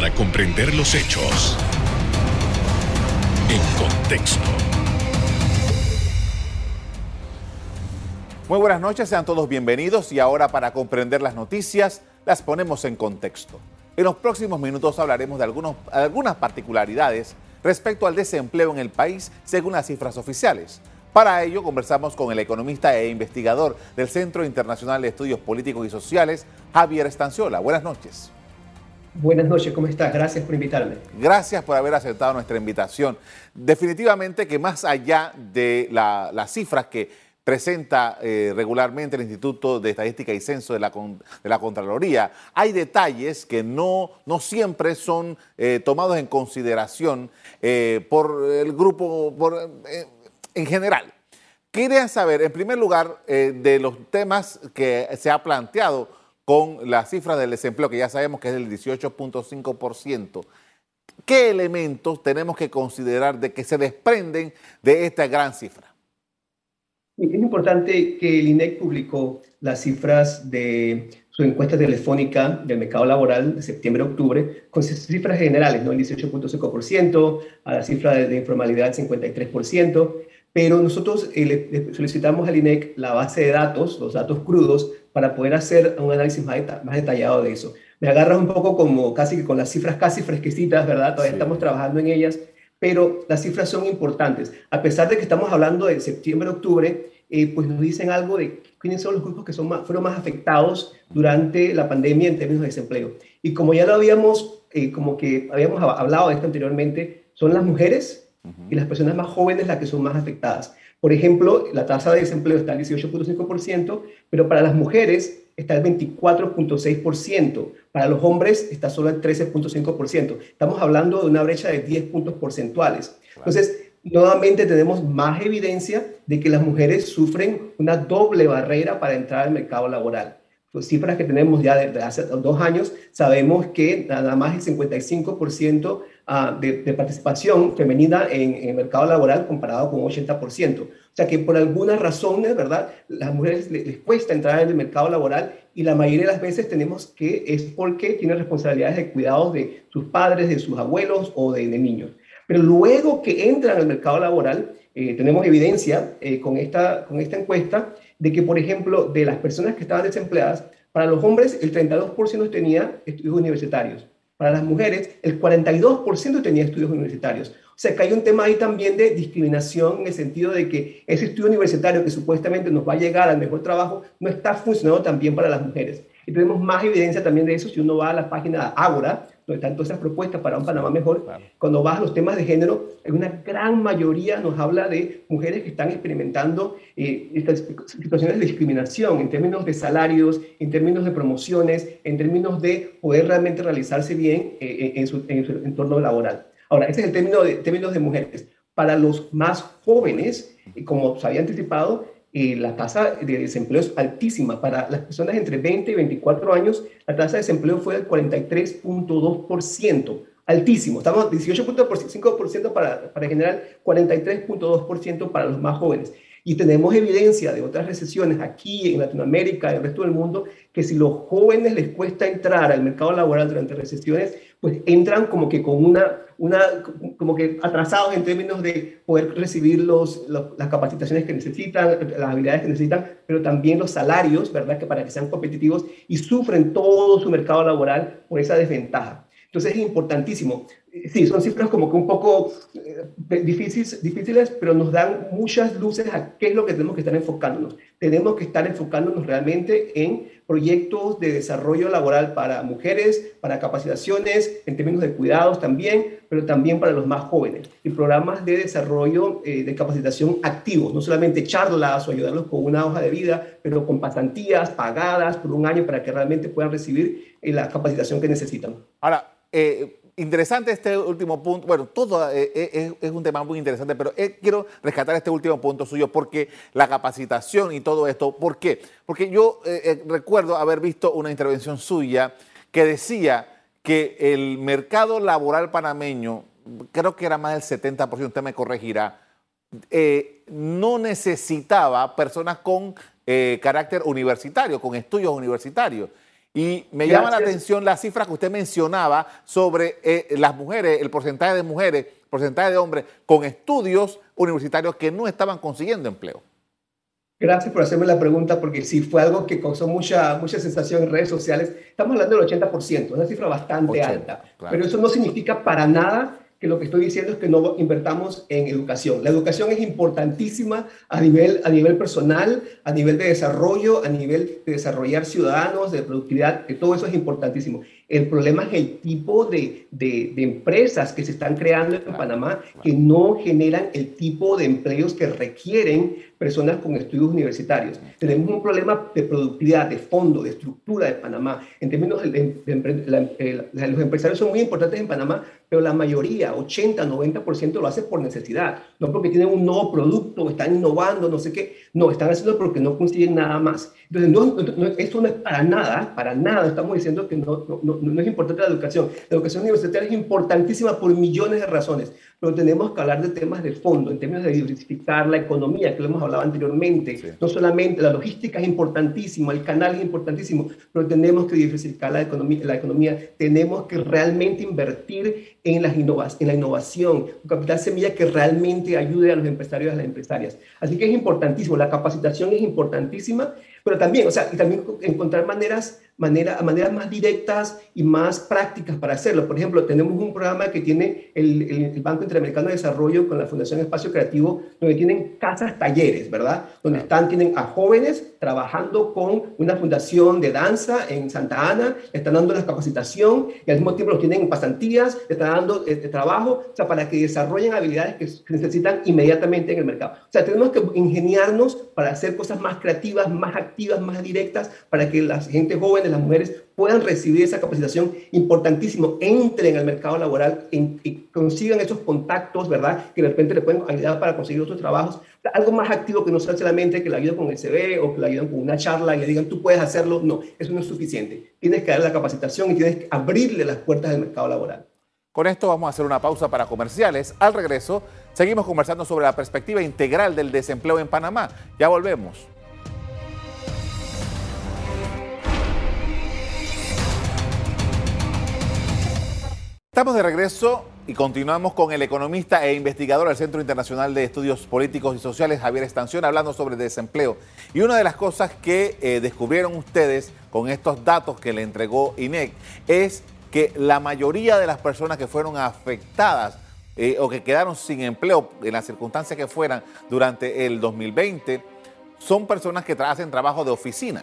para comprender los hechos en contexto. Muy buenas noches, sean todos bienvenidos y ahora para comprender las noticias las ponemos en contexto. En los próximos minutos hablaremos de algunos, algunas particularidades respecto al desempleo en el país según las cifras oficiales. Para ello conversamos con el economista e investigador del Centro Internacional de Estudios Políticos y Sociales, Javier Estanciola. Buenas noches. Buenas noches, ¿cómo estás? Gracias por invitarme. Gracias por haber aceptado nuestra invitación. Definitivamente que más allá de las cifras que presenta eh, regularmente el Instituto de Estadística y Censo de la, Contraloría, hay detalles que no, siempre son eh, tomados en consideración eh, por el grupo, en general. Quería saber, en primer lugar, de los temas que se ha planteado con la cifra del desempleo, que ya sabemos que es del 18.5%. ¿Qué elementos tenemos que considerar de que se desprenden de esta gran cifra? Es importante que el INEC publicó las cifras de su encuesta telefónica del mercado laboral de septiembre-octubre con cifras generales, ¿no? el 18.5%, a la cifra de, informalidad 53%, pero nosotros eh, le, solicitamos al INEC la base de datos, los datos crudos, para poder hacer un análisis más, más detallado de eso. Me agarras un poco como casi que con las cifras casi fresquecitas, ¿verdad? Todavía estamos trabajando en ellas, pero las cifras son importantes. A pesar de que estamos hablando de septiembre-octubre, eh, pues nos dicen algo de quiénes son los grupos que son más, fueron más afectados durante la pandemia en términos de desempleo. Y como ya lo habíamos, eh, como que habíamos hablado de esto anteriormente, son las mujeres y las personas más jóvenes las que son más afectadas. Por ejemplo, la tasa de desempleo está al 18.5%, pero para las mujeres está al 24.6%. Para los hombres está solo al 13.5%. Estamos hablando de una brecha de 10 puntos porcentuales. Entonces, nuevamente tenemos más evidencia de que las mujeres sufren una doble barrera para entrar al mercado laboral. Pues cifras que tenemos ya desde hace dos años, sabemos que nada más el 55% ah, de, participación femenina en, el mercado laboral comparado con un 80%. O sea que por algunas razones, ¿verdad? Las mujeres les, cuesta entrar en el mercado laboral y la mayoría de las veces tenemos que es porque tienen responsabilidades de cuidados de sus padres, de sus abuelos o de niños. Pero luego que entran al mercado laboral, eh, tenemos evidencia eh, con, esta, con esta encuesta de que, por ejemplo, de las personas que estaban desempleadas, para los hombres el 32% tenía estudios universitarios. Para las mujeres, el 42% tenía estudios universitarios. O sea, que hay un tema ahí también de discriminación en el sentido de que ese estudio universitario que supuestamente nos va a llegar al mejor trabajo no está funcionando tan bien para las mujeres. Y tenemos más evidencia también de eso si uno va a la página de Ágora, donde están todas esas propuestas para un Panamá mejor. Cuando vas a los temas de género, en una gran mayoría nos habla de mujeres que están experimentando eh, estas situaciones de discriminación en términos de salarios, en términos de promociones, en términos de poder realmente realizarse bien eh, en, su, entorno laboral. Ahora, ese es el término de, términos de mujeres. Para los más jóvenes, como se había anticipado, la tasa de desempleo es altísima. Para las personas entre 20 y 24 años, la tasa de desempleo fue del 43.2%, altísimo. Estamos 18.5% para, para general, 43.2% para los más jóvenes. Y tenemos evidencia de otras recesiones aquí en Latinoamérica, en el resto del mundo, que si los jóvenes les cuesta entrar al mercado laboral durante recesiones, pues entran como que con una, una como que atrasados en términos de poder recibir los, las capacitaciones que necesitan, las habilidades que necesitan, pero también los salarios, ¿verdad? Que para que sean competitivos y sufren todo su mercado laboral por esa desventaja. Entonces es importantísimo. Sí, son cifras como que un poco eh, difíciles, difíciles, pero nos dan muchas luces a qué es lo que tenemos que estar enfocándonos. Tenemos que estar enfocándonos realmente en proyectos de desarrollo laboral para mujeres, para capacitaciones, en términos de cuidados también, pero también para los más jóvenes. Y programas de desarrollo eh, de capacitación activos, no solamente charlas o ayudarlos con una hoja de vida, pero con pasantías pagadas por un año para que realmente puedan recibir eh, la capacitación que necesitan. Ahora, eh, interesante este último punto. Bueno, todo eh, eh, es, un tema muy interesante, pero quiero rescatar este último punto suyo porque la capacitación y todo esto, ¿por qué? Porque yo recuerdo haber visto una intervención suya que decía que el mercado laboral panameño, creo que era más del 70%, usted me corregirá, no necesitaba personas con carácter universitario, con estudios universitarios Y me llama la atención la cifra que usted mencionaba sobre eh, las mujeres, el porcentaje de mujeres, porcentaje de hombres con estudios universitarios que no estaban consiguiendo empleo. Gracias por hacerme la pregunta, porque sí fue algo que causó mucha, mucha sensación en redes sociales. Estamos hablando del 80%, una cifra bastante alta, pero eso no significa para nada que lo que estoy diciendo es que no invertamos en educación. La educación es importantísima a nivel, a nivel personal, a nivel de desarrollo, a nivel de desarrollar ciudadanos, de productividad, que todo eso es importantísimo. El problema es el tipo de, de, empresas que se están creando en Panamá que no generan el tipo de empleos que requieren personas con estudios universitarios. Tenemos un problema de productividad, de fondo, de estructura de Panamá. En términos de, de los empresarios son muy importantes en Panamá, pero la mayoría, 80, 90% lo hace por necesidad, no porque tienen un nuevo producto, están innovando, no sé qué, no, están haciendo porque no consiguen nada más. Entonces, no, esto no es para nada, para nada estamos diciendo que no, no, es importante la educación. La educación universitaria es importantísima por millones de razones, pero tenemos que hablar de temas de fondo, en términos de diversificar la economía, que lo hemos hablado anteriormente. No solamente la logística es importantísima, el canal es importantísimo, pero tenemos que diversificar la economía, la economía tenemos que realmente invertir en, las en la innovación, un capital semilla que realmente ayude a los empresarios y a las empresarias. Así que es importantísimo, la capacitación es importantísima, pero también, o sea, y también encontrar maneras manera, maneras más directas y más prácticas para hacerlo. Por ejemplo, tenemos un programa que tiene el, el, Banco Interamericano de Desarrollo con la Fundación Espacio Creativo, donde tienen casas talleres, ¿verdad? Donde están, tienen a jóvenes trabajando con una fundación de danza en Santa Ana, están dando la capacitación y al mismo tiempo los tienen en pasantías, están dando eh, trabajo, o sea, para que desarrollen habilidades que, que necesitan inmediatamente en el mercado. O sea, tenemos que ingeniarnos para hacer cosas más creativas, más activas, más directas, para que la gente joven las mujeres puedan recibir esa capacitación importantísimo, entren al mercado laboral y consigan esos contactos, ¿verdad? Que de repente le pueden ayudar para conseguir otros trabajos. Algo más activo que no sea solamente que la ayuden con el CV o que la ayuden con una charla y le digan, tú puedes hacerlo. No, eso no es suficiente. Tienes que darle la capacitación y tienes que abrirle las puertas del mercado laboral. Con esto vamos a hacer una pausa para comerciales. Al regreso, seguimos conversando sobre la perspectiva integral del desempleo en Panamá. Ya volvemos. Estamos de regreso y continuamos con el economista e investigador del Centro Internacional de Estudios Políticos y Sociales, Javier Estancion, hablando sobre desempleo. Y una de las cosas que eh, descubrieron ustedes con estos datos que le entregó INEC es que la mayoría de las personas que fueron afectadas eh, o que quedaron sin empleo en las circunstancias que fueran durante el 2020 son personas que hacen trabajo de oficina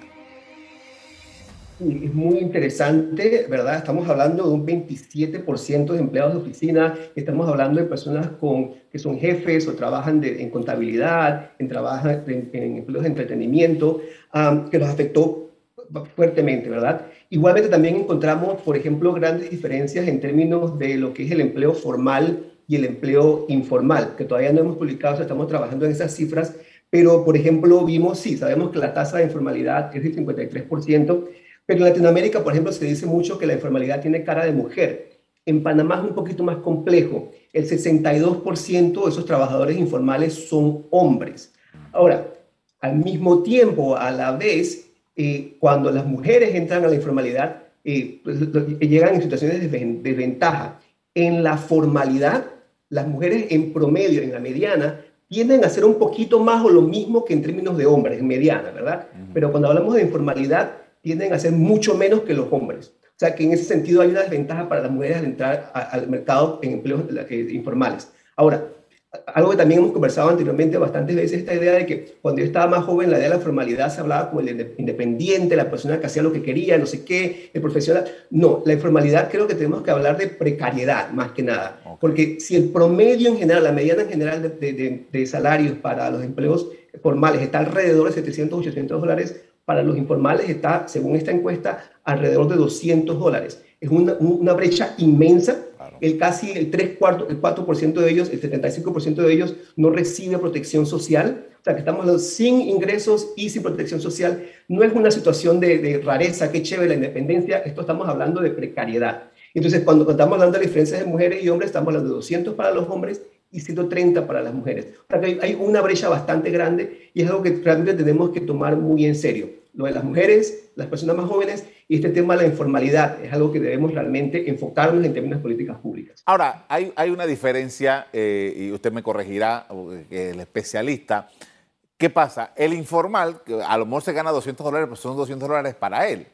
es muy interesante, ¿verdad? Estamos hablando de un 27% de empleados de oficina, estamos hablando de personas con, que son jefes o trabajan en contabilidad, en, trabajan en, empleos de entretenimiento, que los afectó fuertemente, ¿verdad? Igualmente también encontramos, por ejemplo, grandes diferencias en términos de lo que es el empleo formal y el empleo informal, que todavía no hemos publicado, estamos trabajando en esas cifras, pero, por ejemplo, vimos, sí, sabemos que la tasa de informalidad es del 53%, pero en Latinoamérica, por ejemplo, se dice mucho que la informalidad tiene cara de mujer. En Panamá es un poquito más complejo. El 62% de esos trabajadores informales son hombres. Ahora, al mismo tiempo, a la vez, eh, cuando las mujeres entran a la informalidad, eh, pues, llegan en situaciones de desventaja. En la formalidad, las mujeres en promedio, en la mediana, tienden a hacer un poquito más o lo mismo que en términos de hombres, en mediana, ¿verdad? Pero cuando hablamos de informalidad, tienden a ser mucho menos que los hombres. O sea que en ese sentido hay una desventaja para las mujeres al entrar al mercado en empleos eh, informales. Ahora, algo que también hemos conversado anteriormente bastantes veces, esta idea de que cuando yo estaba más joven, la idea de la formalidad se hablaba como el independiente, la persona que hacía lo que quería, no sé qué, el profesional. No, la informalidad creo que tenemos que hablar de precariedad más que nada. Porque si el promedio en general, la mediana en general de, de, de salarios para los empleos formales está alrededor de 700, 800 dólares, para los informales está, según esta encuesta, alrededor de 200 dólares. Es una, una brecha inmensa. El casi el 3 cuartos, el 4% de ellos, el 75% de ellos no recibe protección social. O sea, que estamos sin ingresos y sin protección social. No es una situación de, de rareza, qué chévere la independencia. Esto estamos hablando de precariedad. Entonces, cuando estamos hablando de diferencias de mujeres y hombres, estamos hablando de 200 para los hombres y 130 para las mujeres. O sea, que hay una brecha bastante grande y es algo que realmente tenemos que tomar muy en serio. lo de las mujeres, las personas más jóvenes y este tema de la informalidad. Es algo que debemos realmente enfocarnos en términos de políticas públicas. Ahora, hay, hay una diferencia, eh, y usted me corregirá, el especialista. ¿Qué pasa? El informal, a lo mejor se gana 200 dólares, pues son 200 dólares para él.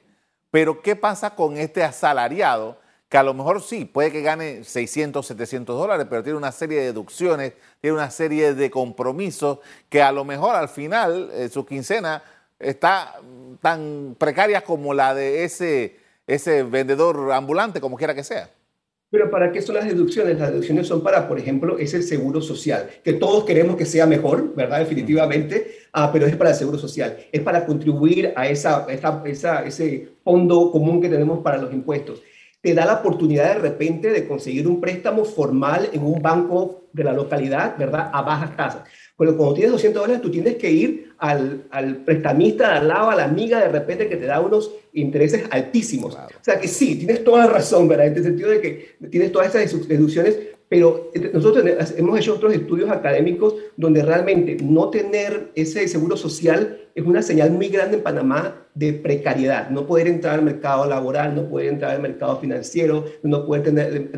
Pero ¿qué pasa con este asalariado? Que a lo mejor sí, puede que gane 600, 700 dólares, pero tiene una serie de deducciones, tiene una serie de compromisos que a lo mejor al final eh, su quincena está tan precaria como la de ese, ese vendedor ambulante, como quiera que sea. Pero ¿para qué son las deducciones? Las deducciones son para, por ejemplo, ese seguro social, que todos queremos que sea mejor, ¿verdad? Definitivamente, ah, pero es para el seguro social, es para contribuir a esa, esa, ese fondo común que tenemos para los impuestos te da la oportunidad de repente de conseguir un préstamo formal en un banco de la localidad, ¿verdad? A bajas tasas. Pero cuando tienes 200 dólares, tú tienes que ir al, al prestamista de al lado, a la amiga de repente que te da unos intereses altísimos. O sea que sí, tienes toda la razón, ¿verdad? En el sentido de que tienes todas esas deducciones pero nosotros hemos hecho otros estudios académicos donde realmente no tener ese seguro social es una señal muy grande en Panamá de precariedad, no poder entrar al mercado laboral, no poder entrar al mercado financiero, no poder tener,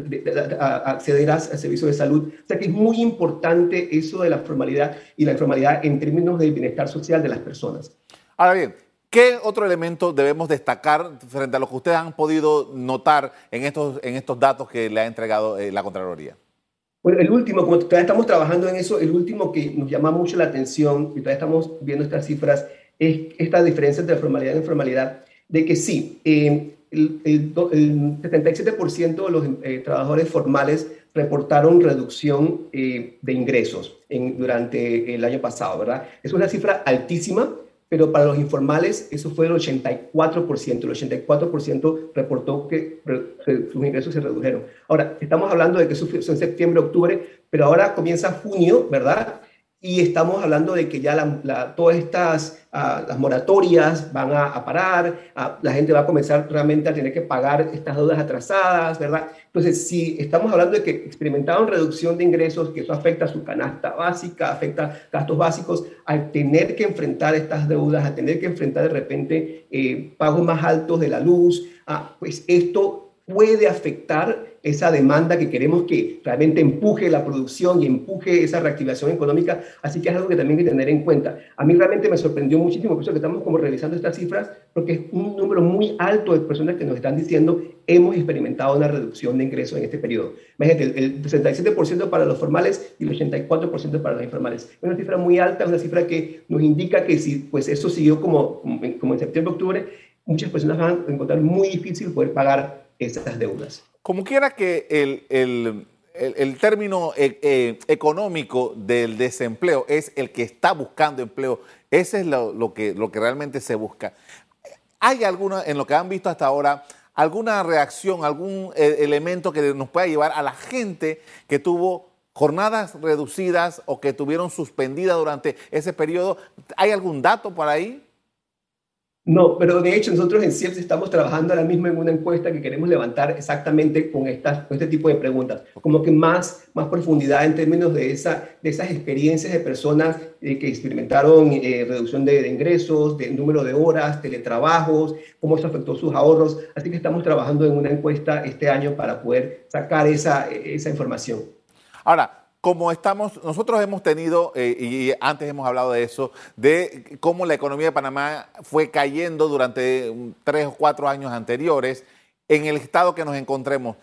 acceder a, servicios de salud. O sea que es muy importante eso de la formalidad y la informalidad en términos del bienestar social de las personas. Ahora bien, ¿Qué otro elemento debemos destacar frente a lo que ustedes han podido notar en estos, en estos datos que le ha entregado eh, la Contraloría? Bueno, el último, como todavía estamos trabajando en eso, el último que nos llama mucho la atención, y todavía estamos viendo estas cifras, es esta diferencia entre formalidad e informalidad, de que sí, eh, el, 77% de los eh, trabajadores formales reportaron reducción eh, de ingresos en, durante el año pasado, ¿verdad? Es una cifra altísima, pero para los informales eso fue el 84%. El 84% reportó que sus ingresos se redujeron. Ahora, estamos hablando de que eso fue en septiembre, octubre, pero ahora comienza junio, ¿verdad? Y estamos hablando de que ya todas estas ah, las moratorias van a, parar, ah, la gente va a comenzar realmente a tener que pagar estas deudas atrasadas, ¿verdad? Entonces, si estamos hablando de que experimentaron reducción de ingresos, que eso afecta a su canasta básica, afecta gastos básicos, al tener que enfrentar estas deudas, a tener que enfrentar de repente eh, pagos más altos de la luz, ah, pues esto puede afectar esa demanda que queremos que realmente empuje la producción y empuje esa reactivación económica. Así que es algo que también hay que tener en cuenta. A mí realmente me sorprendió muchísimo, por eso que estamos como revisando estas cifras, porque es un número muy alto de personas que nos están diciendo hemos experimentado una reducción de ingresos en este periodo. Imagínate, el 67% para los formales y el 84% para los informales. Es una cifra muy alta, es una cifra que nos indica que si pues eso siguió como, como en septiembre-octubre, muchas personas van a encontrar muy difícil poder pagar esas deudas. Como quiera que el, término eh, eh, económico del desempleo es el que está buscando empleo, ese es lo, que, lo que realmente se busca. ¿Hay alguna, en lo que han visto hasta ahora, alguna reacción, algún eh, elemento que nos pueda llevar a la gente que tuvo jornadas reducidas o que tuvieron suspendida durante ese periodo? ¿Hay algún dato por ahí? No, pero de hecho nosotros en CIEPS estamos trabajando ahora mismo en una encuesta que queremos levantar exactamente con, estas, este tipo de preguntas, como que más, más profundidad en términos de, esa, de esas experiencias de personas eh, que experimentaron eh, reducción de, ingresos, de número de horas, teletrabajos, cómo eso afectó sus ahorros. Así que estamos trabajando en una encuesta este año para poder sacar esa, esa información. Ahora, como estamos, nosotros hemos tenido, eh, y antes hemos hablado de eso, de cómo la economía de Panamá fue cayendo durante tres o cuatro años anteriores en el estado que nos, encontremos,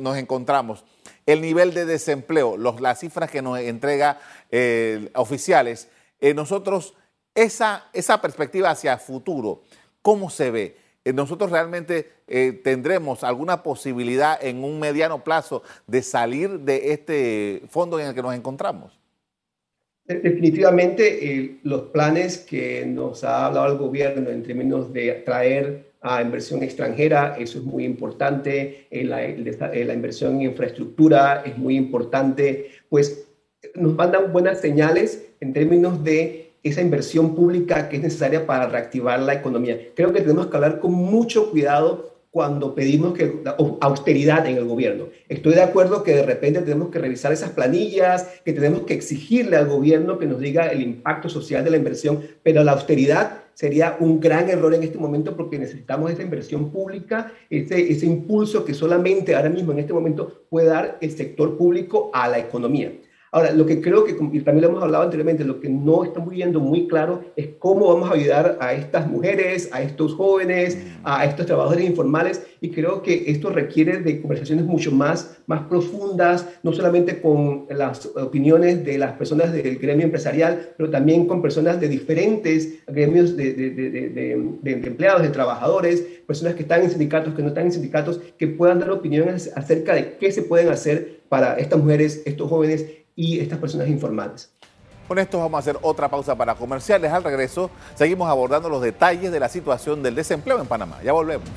nos encontramos. El nivel de desempleo, las cifras que nos entrega eh, oficiales, eh, nosotros, esa, esa perspectiva hacia el futuro, ¿cómo se ve? Eh, nosotros realmente eh, tendremos alguna posibilidad en un mediano plazo de salir de este fondo en el que nos encontramos. Definitivamente, eh, los planes que nos ha hablado el gobierno en términos de atraer a inversión extranjera, eso es muy importante, la, la inversión en infraestructura es muy importante, pues nos mandan buenas señales en términos de esa inversión pública que es necesaria para reactivar la economía. Creo que tenemos que hablar con mucho cuidado cuando pedimos que, austeridad en el gobierno. Estoy de acuerdo que de repente tenemos que revisar esas planillas, que tenemos que exigirle al gobierno que nos diga el impacto social de la inversión, pero la austeridad sería un gran error en este momento porque necesitamos esa inversión pública, ese, ese impulso que solamente ahora mismo en este momento puede dar el sector público a la economía. Ahora, lo que creo que, y también lo hemos hablado anteriormente, lo que no estamos viendo muy claro es cómo vamos a ayudar a estas mujeres, a estos jóvenes, a estos trabajadores informales, y creo que esto requiere de conversaciones mucho más, más profundas, no solamente con las opiniones de las personas del gremio empresarial, pero también con personas de diferentes gremios de, de, de, de empleados, de trabajadores, personas que están en sindicatos, que no están en sindicatos, que puedan dar opiniones acerca de qué se pueden hacer para estas mujeres, estos jóvenes y estas personas informales. Con esto vamos a hacer otra pausa para comerciales. Al regreso seguimos abordando los detalles de la situación del desempleo en Panamá. Ya volvemos.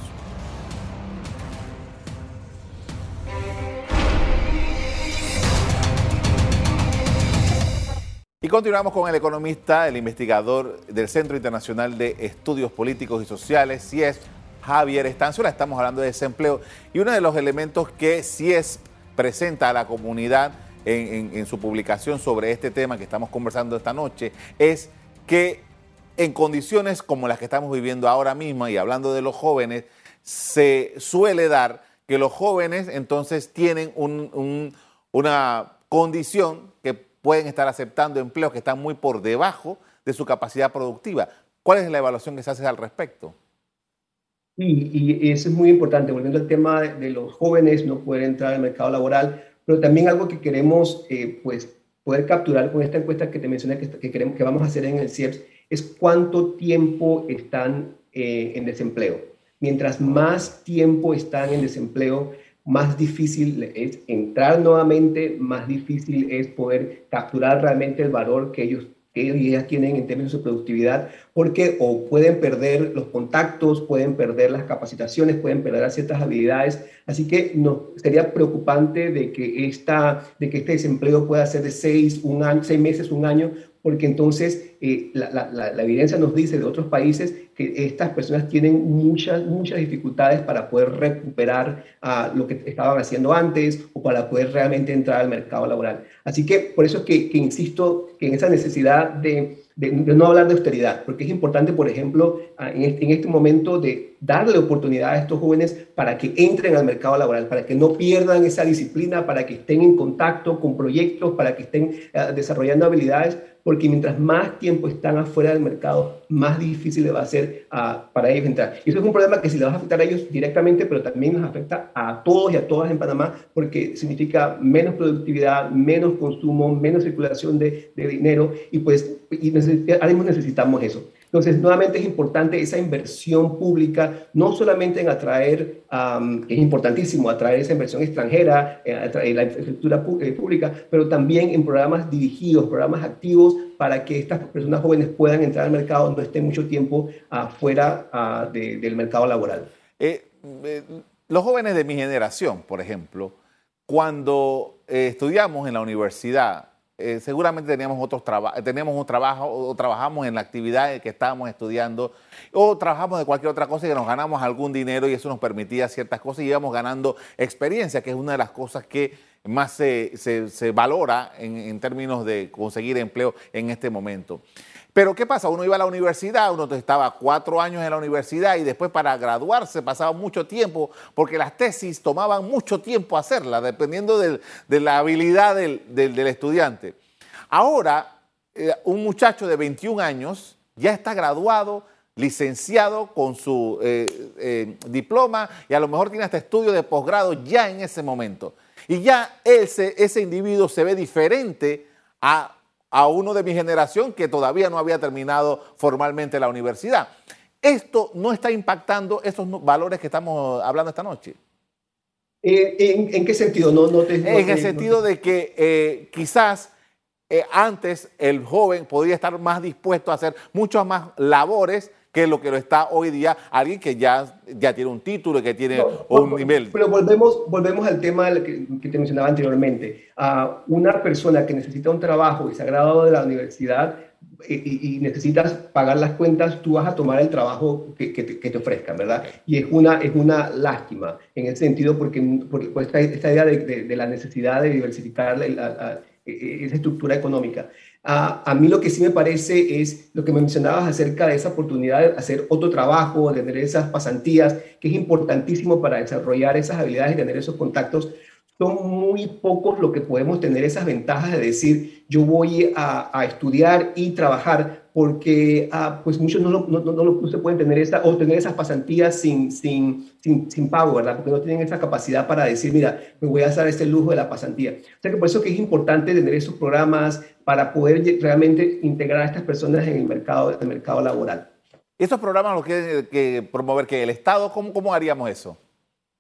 Y continuamos con el economista, el investigador del Centro Internacional de Estudios Políticos y Sociales, CIES, Javier Estanzuela. Estamos hablando de desempleo y uno de los elementos que CIES presenta a la comunidad en, su publicación sobre este tema que estamos conversando esta noche, es que en condiciones como las que estamos viviendo ahora mismo y hablando de los jóvenes, se suele dar que los jóvenes entonces tienen una condición que pueden estar aceptando empleos que están muy por debajo de su capacidad productiva. ¿Cuál es la evaluación que se hace al respecto? Sí, y eso es muy importante. Volviendo al tema de los jóvenes no poder entrar al mercado laboral, pero también algo que queremos eh, pues, poder capturar con esta encuesta que te mencioné que, queremos, que vamos a hacer en el CIEPS es cuánto tiempo están eh, en desempleo. Mientras más tiempo están en desempleo, más difícil es entrar nuevamente, más difícil es poder capturar realmente el valor que ellos que ellas tienen en términos de productividad, porque o pueden perder los contactos, pueden perder las capacitaciones, pueden perder ciertas habilidades. Así que no, sería preocupante de que, esta, de que este desempleo pueda ser de seis, un año, seis meses, un año, porque entonces eh, la, evidencia nos dice de otros países que estas personas tienen muchas, muchas dificultades para poder recuperar uh, lo que estaban haciendo antes o para poder realmente entrar al mercado laboral. Así que por eso es que, insisto en esa necesidad de no hablar de austeridad, porque es importante, por ejemplo, en este, en este, momento de darle oportunidad a estos jóvenes para que entren al mercado laboral, para que no pierdan esa disciplina, para que estén en contacto con proyectos, para que estén uh, desarrollando habilidades, porque mientras más tiempo están afuera del mercado, más difícil va a ser uh, para ellos entrar. Y eso es un problema que sí les va a afectar a ellos directamente, pero también nos afecta a todos y a todas en Panamá, porque significa menos productividad, menos consumo, menos circulación de, de dinero, y pues y mismo necesitamos eso. Entonces, nuevamente es importante esa inversión pública, no solamente en atraer, es importantísimo atraer esa inversión extranjera, eh, la infraestructura eh, pública, pero también en programas dirigidos, programas activos para que estas personas jóvenes puedan entrar al mercado, no estén mucho tiempo afuera ah, del mercado laboral. Eh, los jóvenes de mi generación, por ejemplo, cuando estudiamos en la universidad, eh, seguramente teníamos, otros teníamos un trabajo o trabajamos en la actividad que estábamos estudiando o trabajamos de cualquier otra cosa y nos ganamos algún dinero y eso nos permitía ciertas cosas y íbamos ganando experiencia, que es una de las cosas que más se, valora en términos de conseguir empleo en este momento. Pero ¿qué pasa? Uno iba a la universidad, uno estaba cuatro años en la universidad y después para graduarse pasaba mucho tiempo porque las tesis tomaban mucho tiempo hacerlas, dependiendo de la habilidad del, estudiante. Ahora, eh, un muchacho de 21 años ya está graduado, licenciado con su eh, eh, diploma y a lo mejor tiene hasta estudio de posgrado ya en ese momento. Y ya ese, ese individuo se ve diferente a a uno de mi generación que todavía no había terminado formalmente la universidad. ¿Esto no está impactando esos valores que estamos hablando esta noche? Eh, ¿En, qué sentido? No, no en el sentido de que eh, quizás eh, antes el joven podría estar más dispuesto a hacer muchas más labores que lo que lo está hoy día alguien que ya, ya tiene un título, que tiene un nivel. Pero volvemos, volvemos al tema que, que te mencionaba anteriormente. A una persona que necesita un trabajo y se ha graduado de la universidad y, necesitas pagar las cuentas, tú vas a tomar el trabajo que, que, te, ofrezcan, ¿verdad? Y es una, es una lástima en ese sentido porque, esta, idea de, de, la necesidad de diversificar la, e, e, esa estructura económica. A mí lo que sí me parece es lo que me mencionabas acerca de esa oportunidad de hacer otro trabajo, de tener esas pasantías, que es importantísimo para desarrollar esas habilidades y tener esos contactos. Son muy pocos los que podemos tener esas ventajas de decir, yo voy a, estudiar y trabajar, porque ah, pues muchos no, no, no, no, se pueden tener esa, o tener esas pasantías sin, sin, sin, sin, pago, ¿verdad? Porque no tienen esa capacidad para decir, mira, me voy a hacer este lujo de la pasantía. O sea que por eso que es importante tener esos programas para poder realmente integrar a estas personas en el mercado, el mercado laboral. ¿Esos programas los que, que promover que el Estado? ¿Cómo, cómo haríamos eso?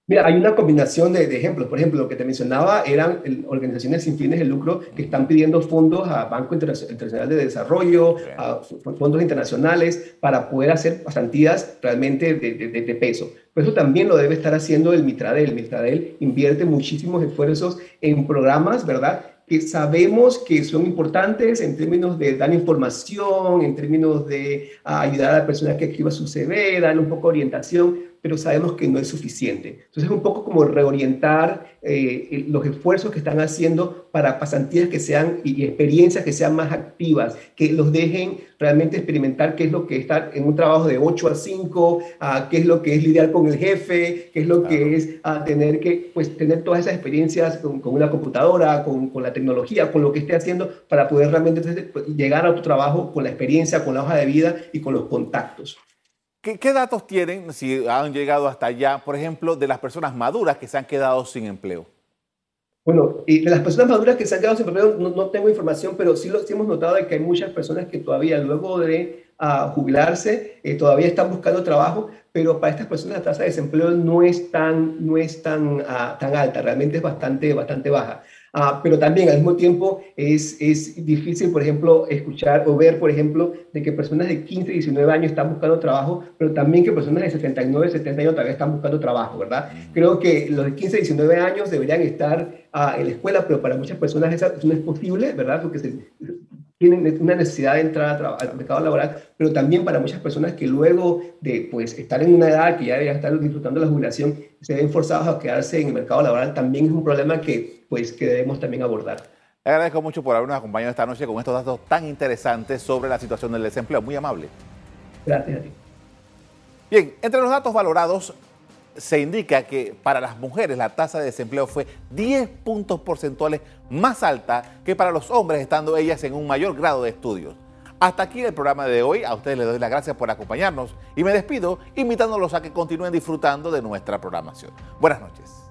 Mira, hay una combinación de, ejemplos. Por ejemplo, lo que te mencionaba eran organizaciones sin fines de lucro que están pidiendo fondos a Banco Internacional de Desarrollo, a fondos internacionales, para poder hacer pasantías realmente de, de, peso. Pero eso también lo debe estar haciendo el Mitradel. El Mitradel invierte muchísimos esfuerzos en programas, ¿verdad? que sabemos que son importantes en términos de dar información, en términos de ayudar a la persona que escriba su CV, darle un poco de orientación, pero sabemos que no es suficiente. Entonces es un poco como reorientar eh, los esfuerzos que están haciendo para pasantías que sean y, experiencias que sean más activas, que los dejen realmente experimentar qué es lo que es estar en un trabajo de 8 a 5, qué es lo que es lidiar con el jefe, qué es lo que es tener que pues tener todas esas experiencias con, una computadora, con, con, la tecnología, con lo que esté haciendo para poder realmente llegar a tu trabajo con la experiencia, con la hoja de vida y con los contactos. ¿Qué, datos tienen, si han llegado hasta allá, por ejemplo, de las personas maduras que se han quedado sin empleo? Bueno, y de las personas maduras que se han quedado sin empleo no, tengo información, pero sí, lo, hemos notado de que hay muchas personas que todavía luego de uh, jubilarse eh, todavía están buscando trabajo, pero para estas personas la tasa de desempleo no es tan, no es tan, uh, tan alta, realmente es bastante, bastante baja. Ah, pero también al mismo tiempo es, es difícil, por ejemplo, escuchar o ver, por ejemplo, de que personas de 15, 19 años están buscando trabajo, pero también que personas de 79, 70 años todavía están buscando trabajo, ¿verdad? Creo que los de 15, 19 años deberían estar ah, en la escuela, pero para muchas personas eso no es posible, ¿verdad? Porque se, tienen una necesidad de entrar al mercado laboral, pero también para muchas personas que luego de pues, estar en una edad que ya deberían estar disfrutando de la jubilación, se ven forzados a quedarse en el mercado laboral, también es un problema que, pues, que debemos también abordar. Le agradezco mucho por habernos acompañado esta noche con estos datos tan interesantes sobre la situación del desempleo. Muy amable. Gracias a ti. Bien, entre los datos valorados se indica que para las mujeres la tasa de desempleo fue 10 puntos porcentuales más alta que para los hombres, estando ellas en un mayor grado de estudios. Hasta aquí el programa de hoy. A ustedes les doy las gracias por acompañarnos y me despido invitándolos a que continúen disfrutando de nuestra programación. Buenas noches.